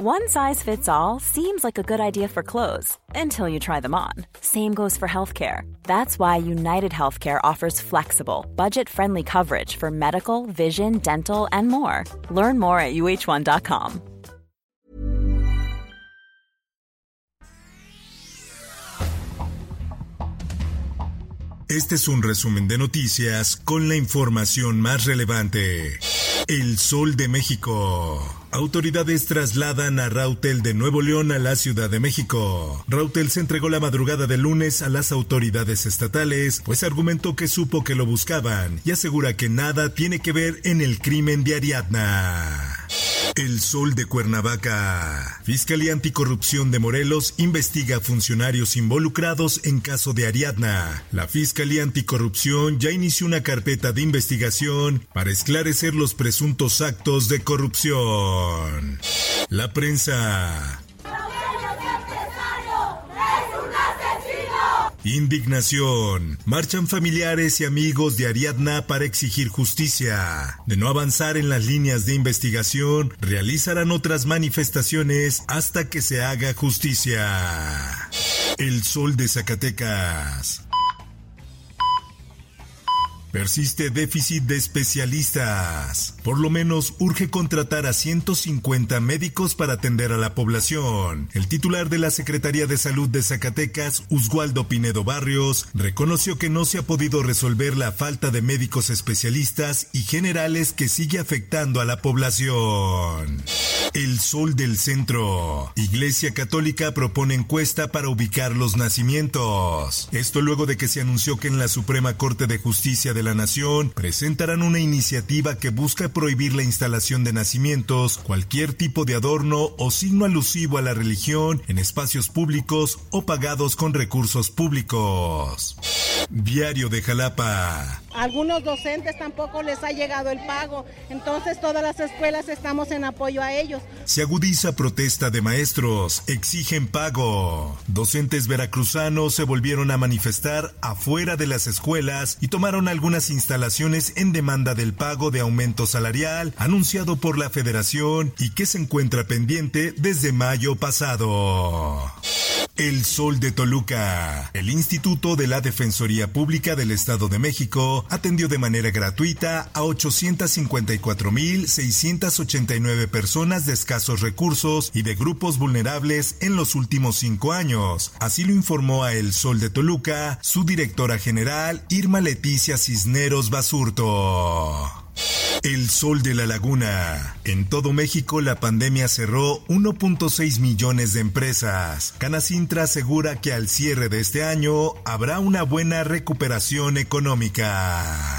One size fits all seems like a good idea for clothes until you try them on. Same goes for healthcare. That's why United Healthcare offers flexible, budget friendly coverage for medical, vision, dental, and more. Learn more at uh1.com. Este es un resumen de noticias con la información más relevante. El Sol de México. Autoridades trasladan a Rautel de Nuevo León a la Ciudad de México. Rautel se entregó la madrugada del lunes a las autoridades estatales, pues argumentó que supo que lo buscaban y asegura que nada tiene que ver en el crimen de Ariadna. El Sol de Cuernavaca. Fiscalía Anticorrupción de Morelos investiga a funcionarios involucrados en caso de Ariadna. La Fiscalía Anticorrupción ya inició una carpeta de investigación para esclarecer los presuntos actos de corrupción. La prensa. Indignación. Marchan familiares y amigos de Ariadna para exigir justicia. De no avanzar en las líneas de investigación, realizarán otras manifestaciones hasta que se haga justicia. El sol de Zacatecas. Persiste déficit de especialistas. Por lo menos urge contratar a 150 médicos para atender a la población. El titular de la Secretaría de Salud de Zacatecas, Usgualdo Pinedo Barrios, reconoció que no se ha podido resolver la falta de médicos especialistas y generales que sigue afectando a la población. El Sol del Centro. Iglesia Católica propone encuesta para ubicar los nacimientos. Esto luego de que se anunció que en la Suprema Corte de Justicia de la Nación presentarán una iniciativa que busca prohibir la instalación de nacimientos, cualquier tipo de adorno o signo alusivo a la religión en espacios públicos o pagados con recursos públicos. Diario de Jalapa. Algunos docentes tampoco les ha llegado el pago, entonces todas las escuelas estamos en apoyo a ellos. Se agudiza protesta de maestros, exigen pago. Docentes veracruzanos se volvieron a manifestar afuera de las escuelas y tomaron algunas instalaciones en demanda del pago de aumento salarial anunciado por la federación y que se encuentra pendiente desde mayo pasado. El Sol de Toluca. El Instituto de la Defensoría Pública del Estado de México atendió de manera gratuita a 854.689 personas de escasos recursos y de grupos vulnerables en los últimos cinco años. Así lo informó a El Sol de Toluca su directora general Irma Leticia Cisneros Basurto. El sol de la laguna. En todo México la pandemia cerró 1.6 millones de empresas. Canacintra asegura que al cierre de este año habrá una buena recuperación económica.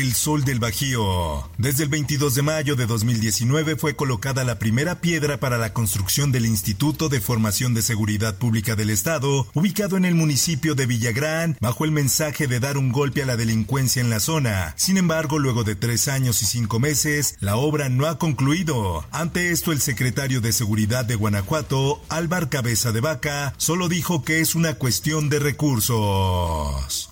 El Sol del Bajío. Desde el 22 de mayo de 2019 fue colocada la primera piedra para la construcción del Instituto de Formación de Seguridad Pública del Estado, ubicado en el municipio de Villagrán, bajo el mensaje de dar un golpe a la delincuencia en la zona. Sin embargo, luego de tres años y cinco meses, la obra no ha concluido. Ante esto, el secretario de Seguridad de Guanajuato, Álvar Cabeza de Vaca, solo dijo que es una cuestión de recursos.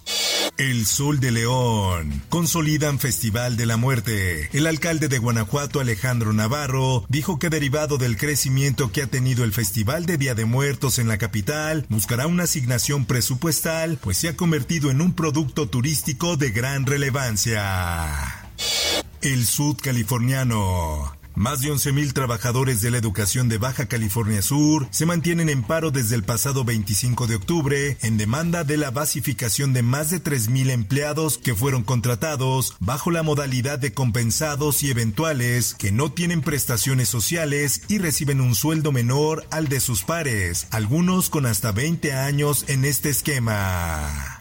El Sol de León. Consolidan Festival de la Muerte. El alcalde de Guanajuato, Alejandro Navarro, dijo que derivado del crecimiento que ha tenido el Festival de Día de Muertos en la capital, buscará una asignación presupuestal, pues se ha convertido en un producto turístico de gran relevancia. El Sud Californiano. Más de 11.000 trabajadores de la educación de Baja California Sur se mantienen en paro desde el pasado 25 de octubre en demanda de la basificación de más de 3.000 empleados que fueron contratados bajo la modalidad de compensados y eventuales que no tienen prestaciones sociales y reciben un sueldo menor al de sus pares, algunos con hasta 20 años en este esquema.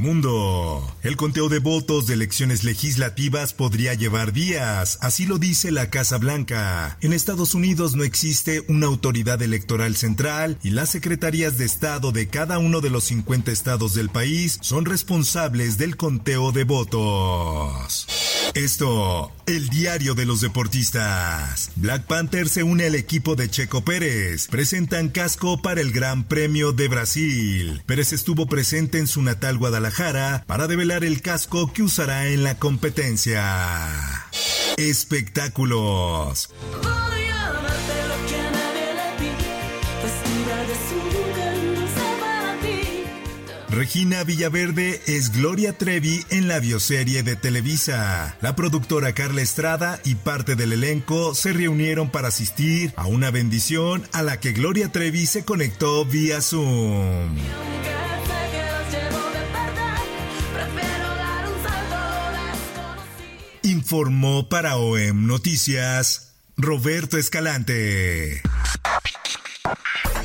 Mundo. El conteo de votos de elecciones legislativas podría llevar días, así lo dice la Casa Blanca. En Estados Unidos no existe una autoridad electoral central y las secretarías de Estado de cada uno de los 50 estados del país son responsables del conteo de votos. Esto, el diario de los deportistas. Black Panther se une al equipo de Checo Pérez. Presentan casco para el Gran Premio de Brasil. Pérez estuvo presente en su natal Guadalajara para develar el casco que usará en la competencia. Espectáculos. Regina Villaverde es Gloria Trevi en la bioserie de Televisa. La productora Carla Estrada y parte del elenco se reunieron para asistir a una bendición a la que Gloria Trevi se conectó vía Zoom. Informó para OEM Noticias Roberto Escalante.